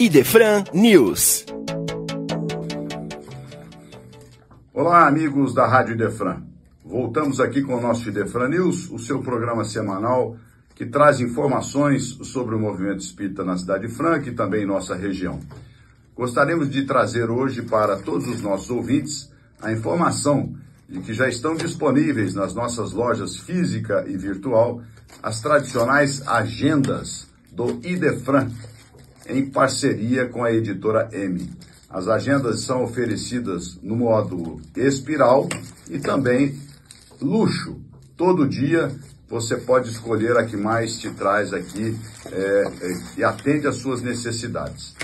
Idefran News. Olá, amigos da Rádio Idefran. Voltamos aqui com o nosso Idefran News, o seu programa semanal que traz informações sobre o movimento espírita na cidade de Franca e também em nossa região. Gostaríamos de trazer hoje para todos os nossos ouvintes a informação de que já estão disponíveis nas nossas lojas física e virtual as tradicionais agendas do Idefran, em parceria com a editora M. As agendas são oferecidas no módulo espiral e também luxo. Todo dia você pode escolher a que mais te traz aqui é, é, e atende às suas necessidades.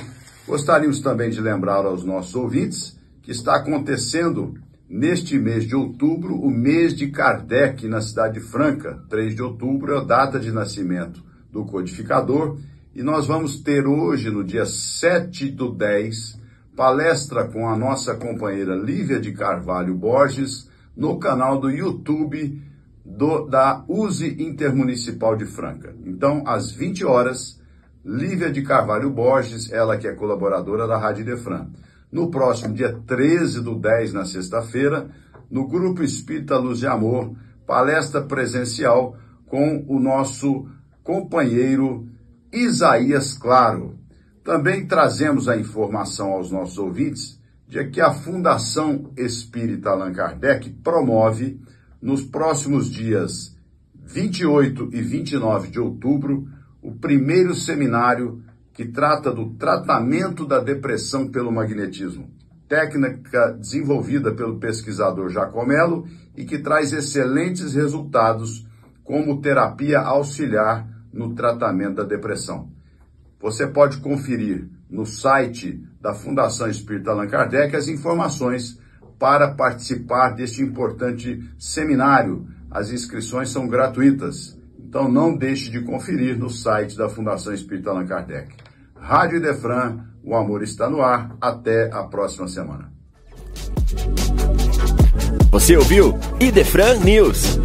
Gostaríamos também de lembrar aos nossos ouvintes que está acontecendo neste mês de outubro o mês de Kardec na cidade de Franca. 3 de outubro é a data de nascimento do codificador e nós vamos ter hoje, no dia 7 do 10, palestra com a nossa companheira Lívia de Carvalho Borges no canal do YouTube do, da USE Intermunicipal de Franca. Então, às 20 horas, Lívia de Carvalho Borges, ela que é colaboradora da Rádio Defran. No próximo dia 13 do 10, na sexta-feira, no Grupo Espírita Luz de Amor, palestra presencial com o nosso companheiro Isaías Claro. Também trazemos a informação aos nossos ouvintes de que a Fundação Espírita Allan Kardec promove nos próximos dias 28 e 29 de outubro, o primeiro seminário que trata do tratamento da depressão pelo magnetismo, técnica desenvolvida pelo pesquisador Jacomelo e que traz excelentes resultados como terapia auxiliar no tratamento da depressão. Você pode conferir no site da Fundação Espírita Allan Kardec as informações para participar deste importante seminário. As inscrições são gratuitas, então não deixe de conferir no site da Fundação Espírita Allan Kardec. Rádio Defran, o amor está no ar. Até a próxima semana. Você ouviu Idefran News.